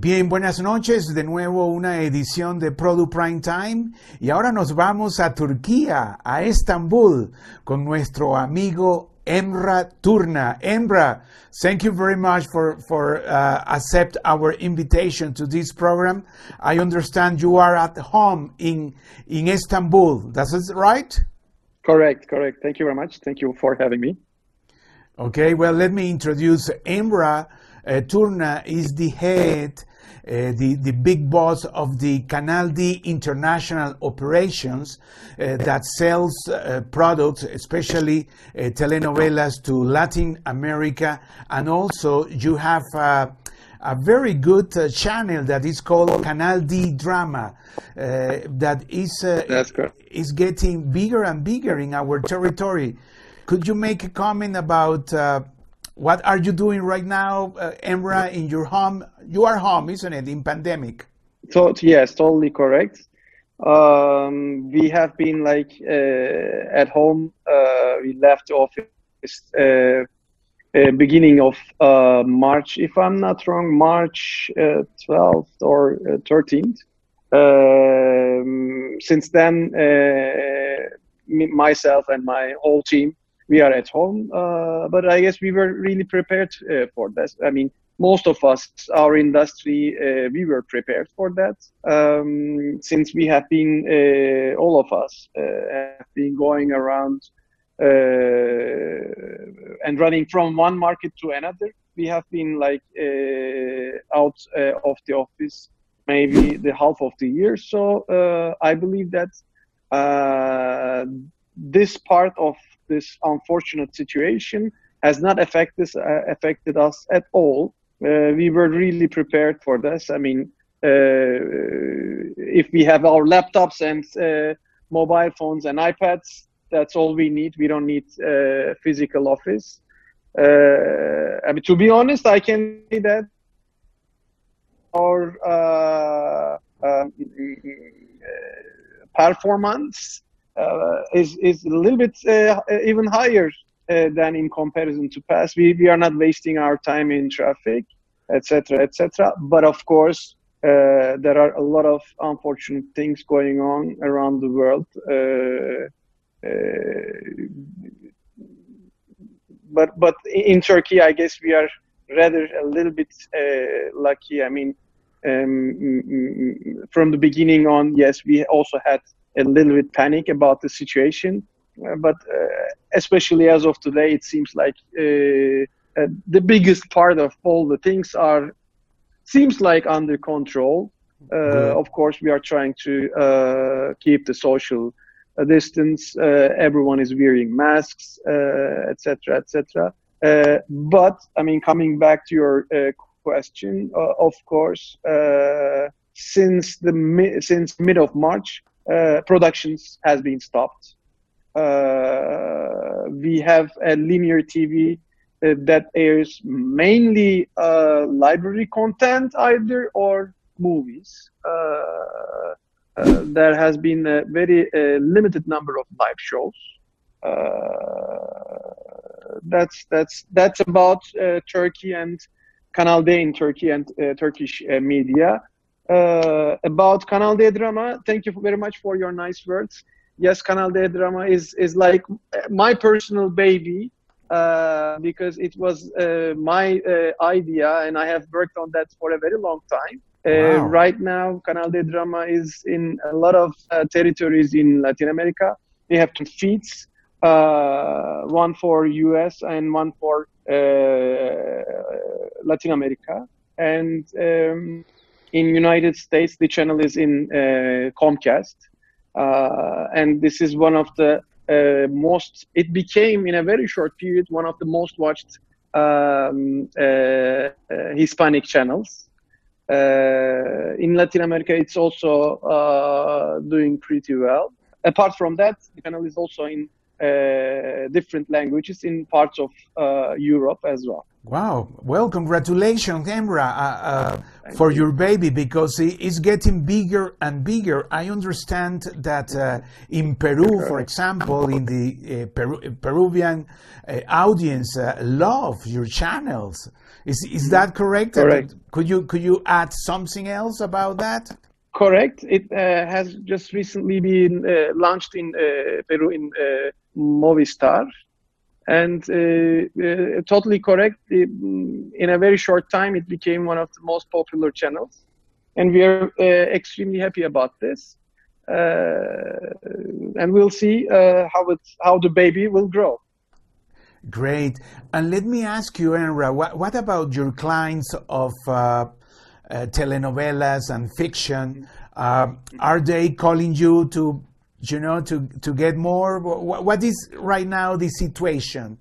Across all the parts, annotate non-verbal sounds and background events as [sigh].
Bien, buenas noches. De nuevo una edición de Product Prime Time. Y ahora nos vamos a Turquía, a Estambul, con nuestro amigo Emrah Turna. Emrah, thank you very much for, for uh, accept our invitation to this program. I understand you are at home in, in Istanbul. That's it right? Correct, correct. Thank you very much. Thank you for having me. Okay, well, let me introduce Emrah. Uh, Turna is the head uh, the, the big boss of the Kanal D International Operations uh, that sells uh, products, especially uh, telenovelas to Latin America. And also you have uh, a very good uh, channel that is called Kanal D Drama that is, is getting bigger and bigger in our territory. Could you make a comment about what are you doing right now, uh, Emrah, in your home? You are home, isn't it, in pandemic? So, yes, totally correct. Um, we have been like uh, at home. Uh, we left the office uh, uh beginning of uh, March, if I'm not wrong, March 12th uh, or 13th. Um, since then, myself and my whole team we are at home. Uh, but I guess we were really prepared uh, for that. I mean, most of us, our industry, uh, we were prepared for that um, since we have been, uh, all of us uh, have been going around uh, and running from one market to another. We have been like out of the office maybe the half of the year. So I believe that this part of this unfortunate situation has not affected uh, affected us at all. Uh, we were really prepared for this. I mean, uh, if we have our laptops and uh, mobile phones and iPads, that's all we need. We don't need uh, physical office. I mean, to be honest, I can say that our um, performance is is a little bit uh, even higher uh, than in comparison to past. We we are not wasting our time in traffic, etc., etc. But of course, uh, there are a lot of unfortunate things going on around the world. Uh, uh, but but in Turkey, I guess we are rather a little bit lucky. I mean, um, from the beginning on, yes, we also had a little bit panic about the situation. Uh, but uh, especially as of today, it seems like uh, the biggest part of all the things are seems like under control. of course, we are trying to keep the social distance. everyone is wearing masks, etc., etc. Uh, but I mean, coming back to your uh, question, uh, of course, since the mi- since mid of March, uh, productions has been stopped. Uh, we have a linear TV uh, that airs mainly uh, library content either or movies. Uh, there has been a very limited number of live shows. that's that's that's about Turkey and Kanal D in Turkey and Turkish media uh, about Kanal D Drama. Thank you very much for your nice words. Yes, Kanal D Drama is is like my personal baby uh, because it was uh, my uh, idea, and I have worked on that for a very long time. Uh, wow. Right now, Kanal D Drama is in a lot of uh, territories in Latin America. We have two feeds, one for US and one for Latin America. And um, in United States, the channel is in uh, Comcast, uh, and this is one of the uh, most. It became in a very short period one of the most watched um, Hispanic channels. in Latin America, it's also doing pretty well. Apart from that, the channel is also in uh, different languages in parts of uh, Europe as well. Wow. Well, congratulations, Emrah, uh, uh, for your baby because it's getting bigger and bigger. I understand that uh, in Peru, for example, in the uh, Peru Peruvian uh, audience love your channels. Is, is that correct? Correct. Could you, could you add something else about that? Correct. It has just recently been launched in Peru in Movistar and uh, uh, totally correct. in a very short time, it became one of the most popular channels, and we are uh, extremely happy about this. and we'll see how it how the baby will grow. Great. And let me ask you, Emrah, what, what about your clients of uh, uh, telenovelas and fiction? Uh, are they calling you to you know, to, to get more? what is right now the situation?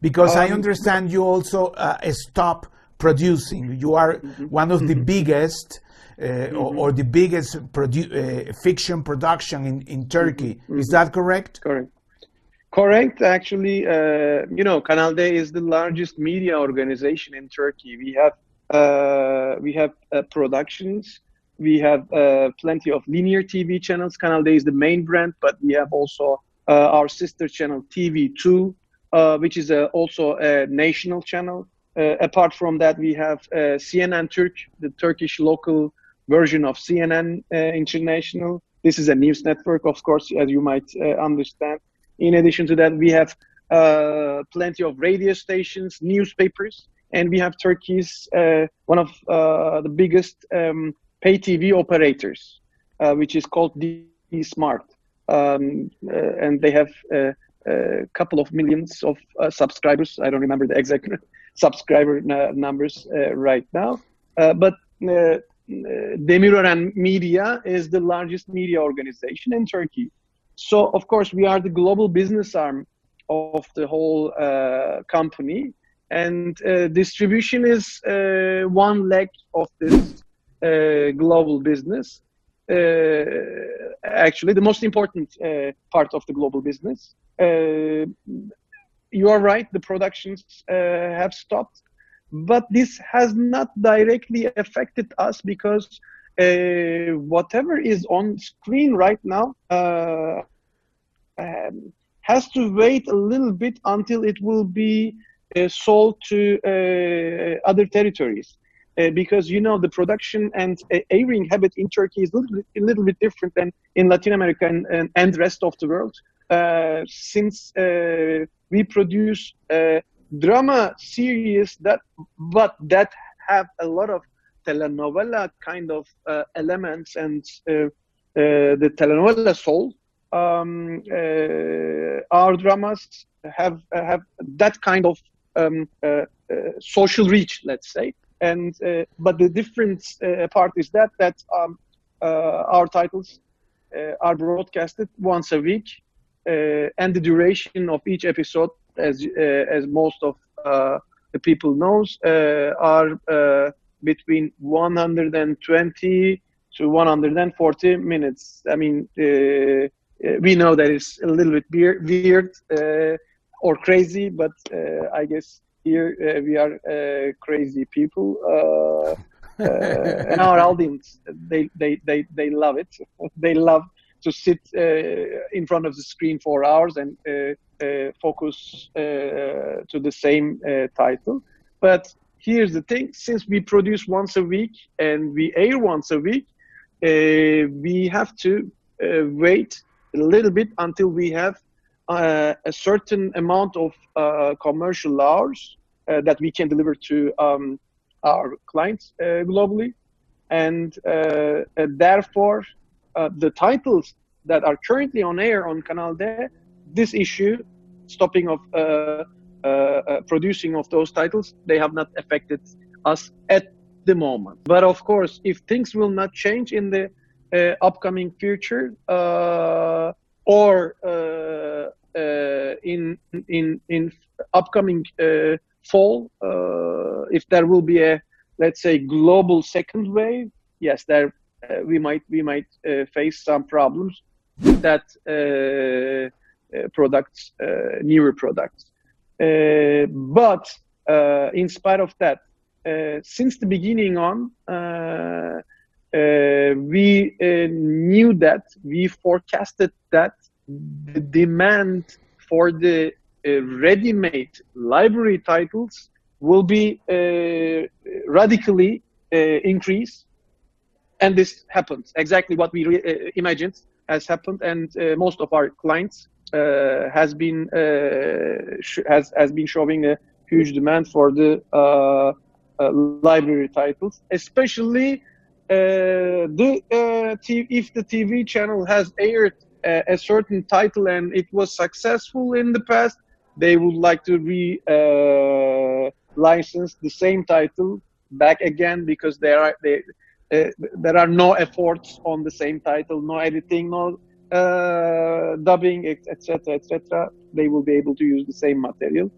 Because um, I understand you also uh, stop producing. You are mm-hmm. one of the mm-hmm. biggest uh, mm-hmm. or, or, the biggest produ- uh, fiction production in, in Turkey. Mm-hmm. Is that correct? Correct. Correct. Actually, uh, you know, Kanal D is the largest media organization in Turkey. We have uh, we have uh, productions we have uh, plenty of linear TV channels. Kanal D is the main brand, but we have also uh, our sister channel TV2, uh, which is also a national channel. Uh, apart from that, we have uh, CNN Turk, the Turkish local version of CNN uh, International. This is a news network, of course, as you might understand. In addition to that, we have plenty of radio stations, newspapers, and we have Turkey's one of the biggest um, pay TV operators, uh, which is called D Smart, um, uh, and they have a couple of millions of uh, subscribers. I don't remember the exact [laughs] subscriber numbers uh, right now, but. Demirören Media is the largest media organization in Turkey. So, of course, we are the global business arm of the whole uh, company, and uh, distribution is uh, one leg of this uh, global business. Uh, actually, the most important uh, part of the global business. you are right, the productions have stopped, but this has not directly affected us because uh, whatever is on screen right now uh, um, has to wait a little bit until it will be uh, sold to other territories uh, because you know the production and uh, airing habit in Turkey is a little, bit, a little bit different than in Latin America and, and, and rest of the world. Uh, since uh, we produce uh, drama series that, but that have a lot of telenovela kind of uh, elements and the telenovela soul. Um, our dramas have have that kind of um, social reach, let's say and uh, but the difference uh, part is that that um, uh, our titles are broadcasted once a week, and the duration of each episode, as as most of the people knows, are between 120 to 140 minutes. I mean, uh, we know that it's a little bit weird uh, or crazy, but uh, I guess here uh, we are uh, crazy people uh, [laughs] and our audience they, they they they love it. [laughs] They love to sit in front of the screen for hours and focus to the same title. But here's the thing since we produce once a week and we air once a week uh, we have to uh, wait a little bit until we have uh, a certain amount of uh, commercial hours uh, that we can deliver to um, our clients uh, globally. And uh, therefore, the titles that are currently on air on Kanal D, this issue, stopping of producing of those titles, they have not affected us at the moment. But of course, if things will not change in the uh, upcoming future uh, or uh, Uh, in in in upcoming uh, fall, uh, if there will be a let's say global second wave, yes, there uh, we might we might uh, face some problems that uh, products, newer products. but in spite of that, since the beginning on, we knew that we forecasted that the demand for the uh, ready-made library titles will be uh, radically uh, increase and this happened exactly what we re- imagined has happened. And most of our clients has been sh- has has been showing a huge demand for the library titles. Especially uh, the uh, t- if the TV channel has aired a, a, certain title and it was successful in the past, they would like to re uh, license the same title back again because there are they, uh, there are no efforts on the same title, no editing, no uh, dubbing, etc., etc. They will be able to use the same material.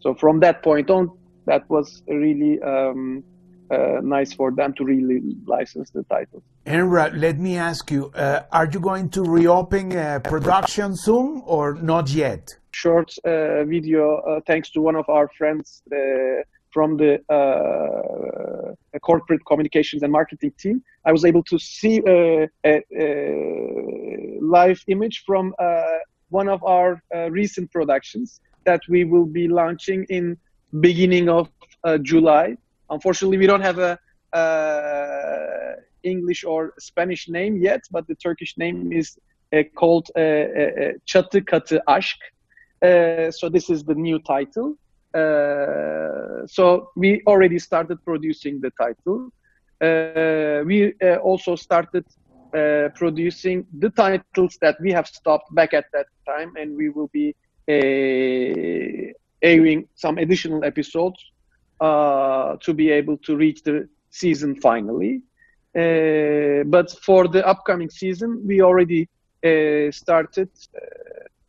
So from that point on, that was really um, uh, nice for them to really license the title. Emrah, let me ask you: uh, Are you going to reopen uh, production soon or not yet? Short uh, video, uh, thanks to one of our friends uh, from the corporate communications and marketing team, I was able to see a, a live image from one of our recent productions that we will be launching in beginning of July Unfortunately, we don't have a uh, English or Spanish name yet, but the Turkish name is uh, called uh, uh Çatı Katı Aşk. Uh, so this is the new title. Uh, so we already started producing the title. we also started producing the titles that we have stopped back at that time, and we will be airing some additional episodes uh, to be able to reach the season finally. Uh, but for the upcoming season, we already uh, started uh,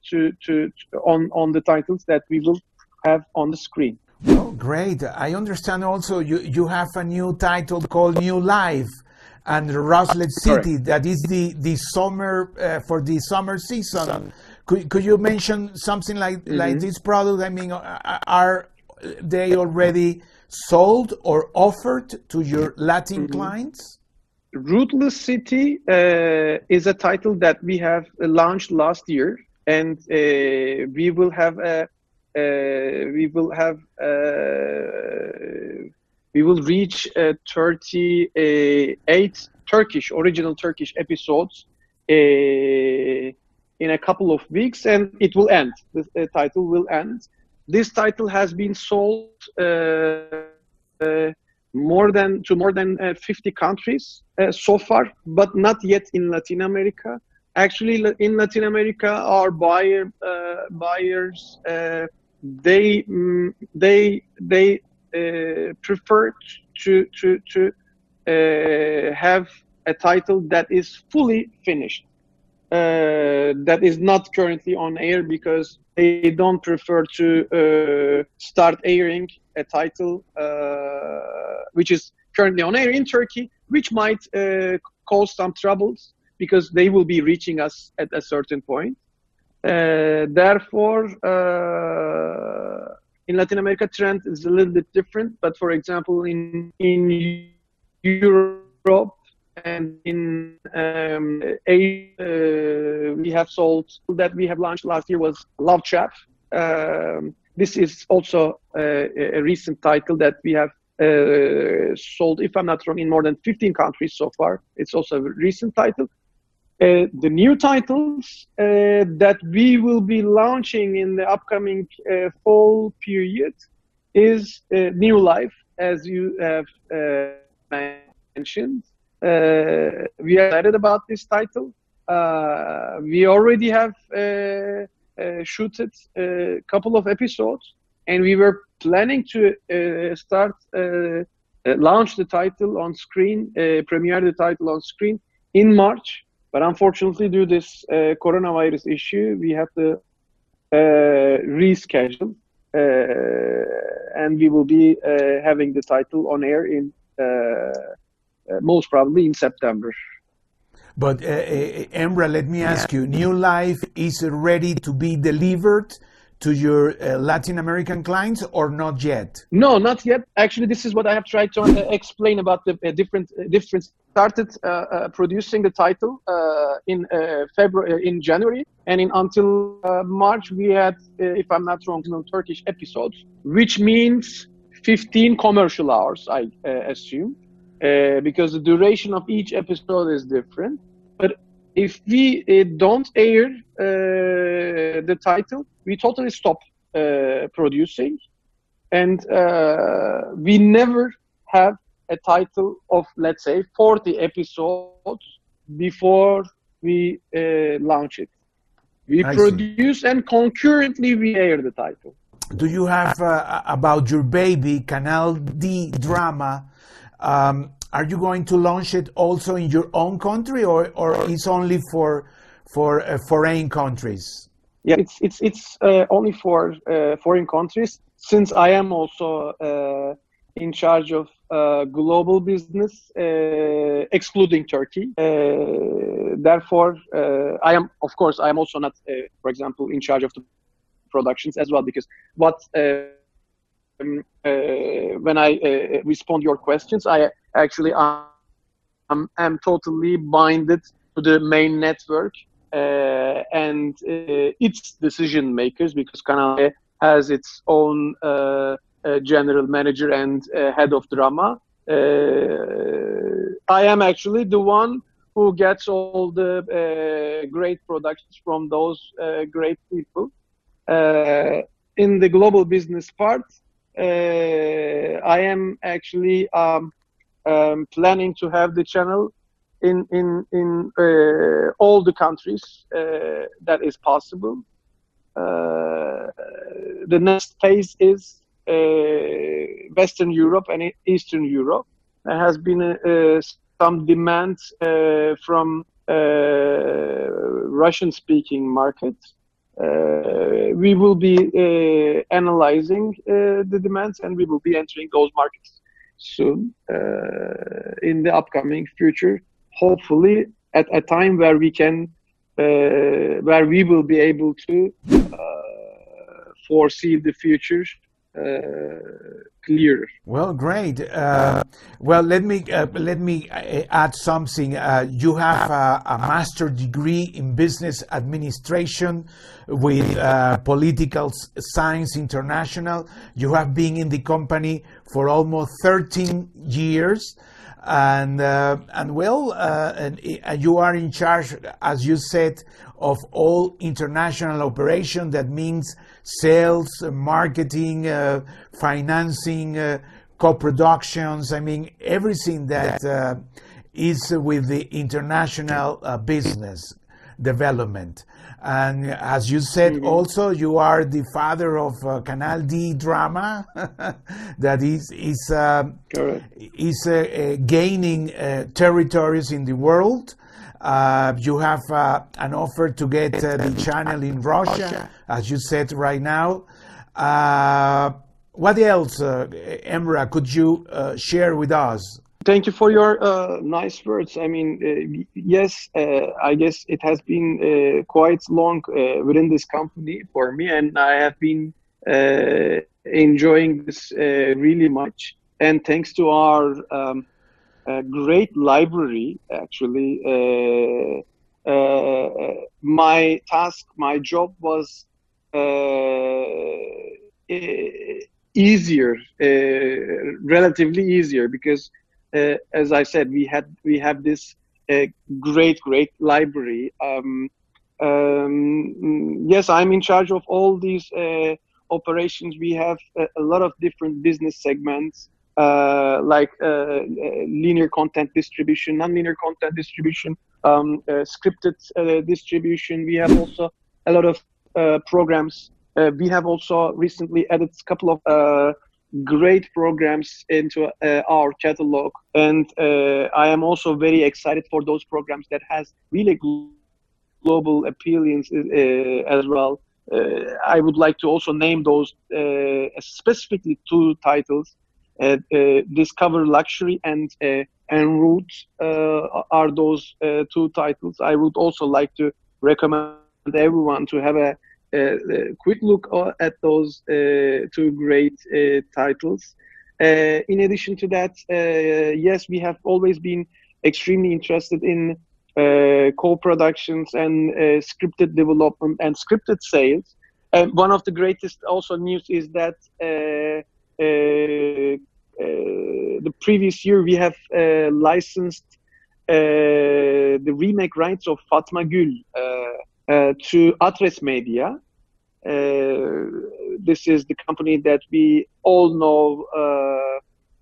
to, to, to on on the titles that we will have on the screen. Oh, great! I understand. Also, you you have a new title called New Life and Ruthless City. Correct. That is the the summer uh, for the summer season. Could, could you mention something like mm -hmm. like this product? I mean, are they already sold or offered to your Latin mm-hmm. clients? Ruthless City uh, is a title that we have launched last year, and uh, we will have a uh, we will have uh, we will reach uh, 38 Turkish original Turkish episodes uh, in a couple of weeks, and it will end. The title will end this title has been sold uh, uh, more than to more than uh, 50 countries so far, but not yet in Latin America. Actually, in Latin America, our buyer buyers they mm, they they uh, prefer to to to uh, have a title that is fully finished uh, that is not currently on air because they don't prefer to uh, start airing a title uh, which is currently on air in Turkey, which might uh, cause some troubles because they will be reaching us at a certain point. Uh, therefore, in Latin America, trend is a little bit different. But for example, in in Europe, and in um, a uh, we have sold that we have launched last year was Love Trap. Um, this is also uh, a recent title that we have uh, sold, if I'm not wrong, in more than 15 countries so far. It's also a recent title. Uh, the new titles uh, that we will be launching in the upcoming uh, fall period is New Life, as you have mentioned. Uh, we are excited about this title. Uh, we already have uh, shooted a couple of episodes, and we were planning to start launch the title on screen, premiere the title on screen in March. But unfortunately, due to this uh, coronavirus issue, we have to uh, reschedule, uh, and we will be having the title on air in uh, most probably in September. But uh, uh, let me ask you: New Life is ready to be delivered to your uh, Latin American clients or not yet? No, not yet. Actually, this is what I have tried to uh, explain about the uh, different uh, difference. Started uh, uh, producing the title in February, in January, and in until March we had, if I'm not wrong, no Turkish episodes, which means 15 commercial hours, I assume, because the duration of each episode is different. But if we uh, don't air uh, the title, we totally stop uh, producing, and uh, we never have a title of let's say 40 episodes before we uh, launch it. We I produce see. and concurrently we air the title. Do you have uh, about your baby Kanal D drama? Um, are you going to launch it also in your own country, or or it's only for for uh, foreign countries? Yeah, it's it's it's uh, only for uh, foreign countries. Since I am also uh, in charge of uh, global business, uh, excluding Turkey. therefore, I am, of course, I am also not, for example, in charge of the productions as well, because what um, when I respond your questions, I actually am, am totally binded to the main network uh, and uh, its decision makers because Canal has its own uh, general manager and head of drama. I am actually the one who gets all the uh, great productions from those uh, great people. Uh, in the global business part, I am actually um, um, planning to have the channel in in in uh, all the countries uh, that is possible. Uh, the next phase is uh, Western Europe and Eastern Europe. There has been uh, some demand uh, from Russian-speaking markets. We will be analyzing the demands and we will be entering those markets soon uh, in the upcoming future. Hopefully, at a time where we can, uh, where we will be able to uh, foresee the future uh, clear. Well, great. Uh, well, let me uh, let me add something. You have a, a, master degree in business administration with political science international. You have been in the company for almost 13 years and uh, and well, uh, and, and, you are in charge, as you said, of all international operation. That means sales, marketing, uh, financing, uh, co-productions. I mean, everything that uh, is with the international uh, business development. And as you said, mm-hmm. also you are the father of uh, Kanal D drama [laughs] that is is uh, is uh, uh gaining uh, territories in the world. Uh, you have an offer to get the channel in Russia, as you said right now. what else, Emrah, could you share with us? Thank you for your uh, nice words. I mean, uh, yes, uh, I guess it has been uh, quite long uh, within this company for me, and I have been uh, enjoying this really much. And thanks to our um, great library, actually, my task, my job was easier, relatively easier, because uh, as I said, we had we have this uh, great great library. Um, um, yes, I'm in charge of all these uh, operations. We have a, a, lot of different business segments. Uh, like uh, uh, linear content distribution, non-linear content distribution, um, scripted distribution. We have also a lot of programs. we have also recently added a couple of great programs into uh, our catalog and uh, i am also very excited for those programs that has really global uh, as well uh, i would like to also name those uh, specifically two titles uh, Uh, uh, discover luxury and uh, en route are those uh, two titles. I would also like to recommend everyone to have a, a, a quick look at those uh, two great uh, titles. Uh, in addition to that, yes, we have always been extremely interested in co-productions and scripted development and scripted sales. And one of the greatest also news is that Uh, uh, the previous year we have uh, licensed uh, the remake rights of Fatma Gül uh, uh to Atresmedia. this is the company that we all know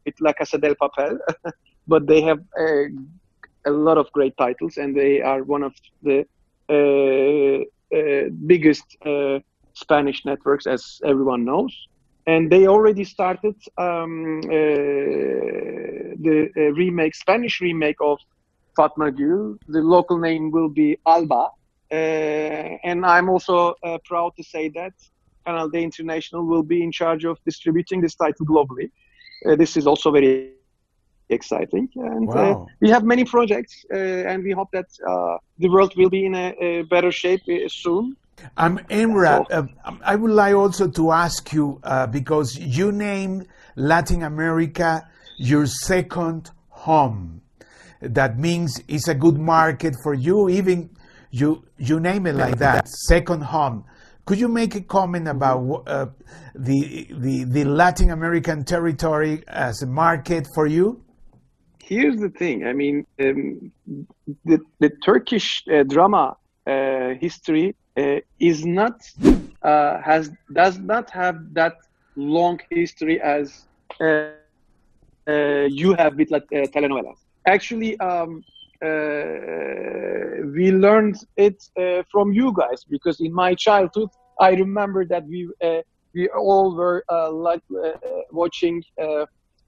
with La Casa del Papel, [laughs] but they have a, a, lot of great titles and they are one of the biggest Spanish networks, as everyone knows and they already started um, uh, the uh, remake, Spanish remake of Fatma Gül. The local name will be Alba, uh, and I'm also uh, proud to say that Kanal D International will be in charge of distributing this title globally. Uh, this is also very exciting, and uh, we have many projects, and we hope that the world will be in a, a better shape soon. Um, Emrah, uh, I would like also to ask you uh, because you named Latin America your second home. That means it's a good market for you. Even you you name it like that, second home. Could you make a comment about uh, the, the the Latin American territory as a market for you? Here's the thing. I mean, um, the the Turkish uh, drama uh, history uh, is not uh, has does not have that long history as uh, you have with like, telenovelas. Actually, um, we learned it from you guys because in my childhood, I remember that we we all were like watching.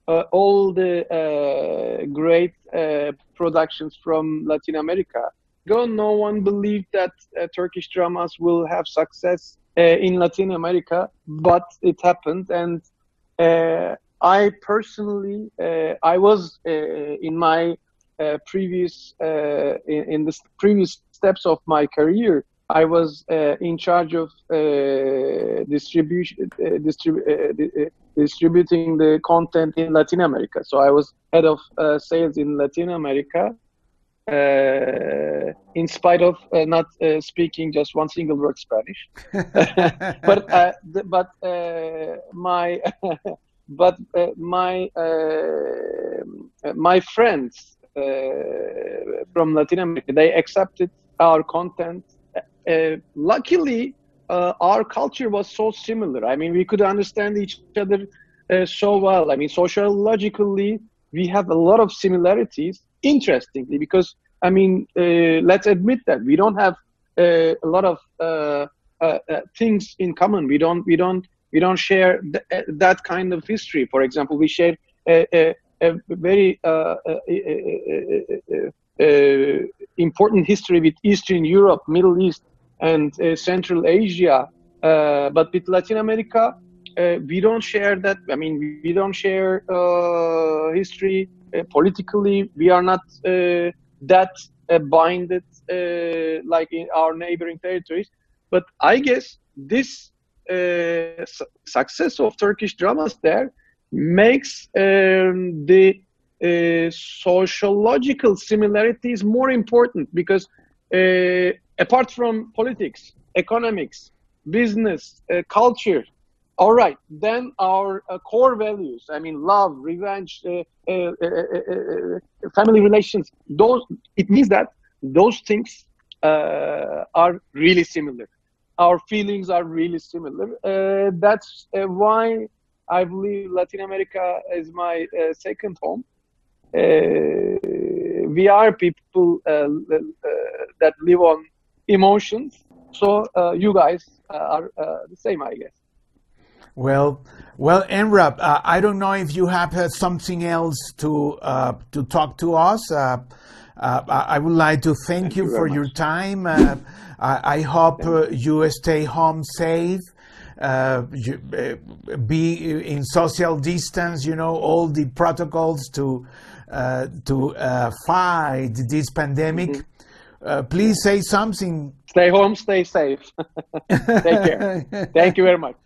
Uh, all the uh, great uh, productions from Latin America ago, no one believed that uh, Turkish dramas will have success uh, in Latin America, but it happened. And uh, I personally, uh, I was uh, in my uh, previous, in, in, the previous steps of my career, I was in charge of distribution, distribu- distributing the content in Latin America. So I was head of sales in Latin America uh, in spite of uh, not uh, speaking just one single word Spanish. [laughs] but uh, but uh, my [laughs] but uh, my my friends from Latin America they accepted our content. luckily, our culture was so similar. I mean, we could understand each other so well. I mean, sociologically, we have a lot of similarities interestingly because i mean uh, let's admit that we don't have uh, a lot of uh, uh, uh things in common we don't we don't we don't share th- uh, that kind of history for example we share a, a, a very important history with eastern europe middle east and central asia but with latin america uh, we don't share that. I mean, we don't share uh, history uh, politically. We are not uh, that uh, binded like in our neighboring territories. But I guess this su- success of Turkish dramas there makes um, the sociological similarities more important because apart from politics, economics, business, uh, culture, all right then our uh, core values i mean love revenge uh, uh, uh, uh, uh family relations those it means that those things uh, are really similar. Our feelings are really similar. Uh, that's why i believe latin america is my second home. We are people that live on emotions. So you guys are the same i guess well, well, Emrah, uh, I don't know if you have uh, something else to uh, to talk to us. Uh, uh, I would like to thank, thank you, you for your time. Uh, I, I, hope you stay home safe. You, be in social distance, you know, all the protocols to uh, to uh, fight this pandemic. Mm-hmm. Uh, please say something. Stay home, stay safe. [laughs] Take care. [laughs] Thank you very much.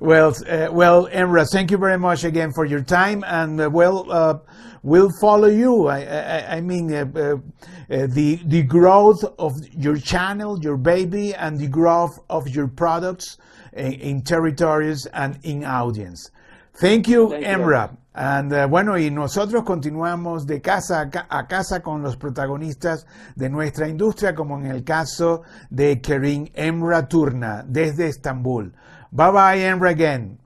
Well, uh, well, Emrah, thank you very much again for your time, and uh, well, uh, we'll follow you. I, I, I mean, uh, uh, uh, the the growth of your channel, your baby, and the growth of your products in, in territories and in audience. Thank you, Thank you. And, uh, bueno, y nosotros continuamos de casa a, ca- a casa con los protagonistas de nuestra industria, como en el caso de Kerim Emrah Turna, desde Estambul. Bye bye, Emrah, again.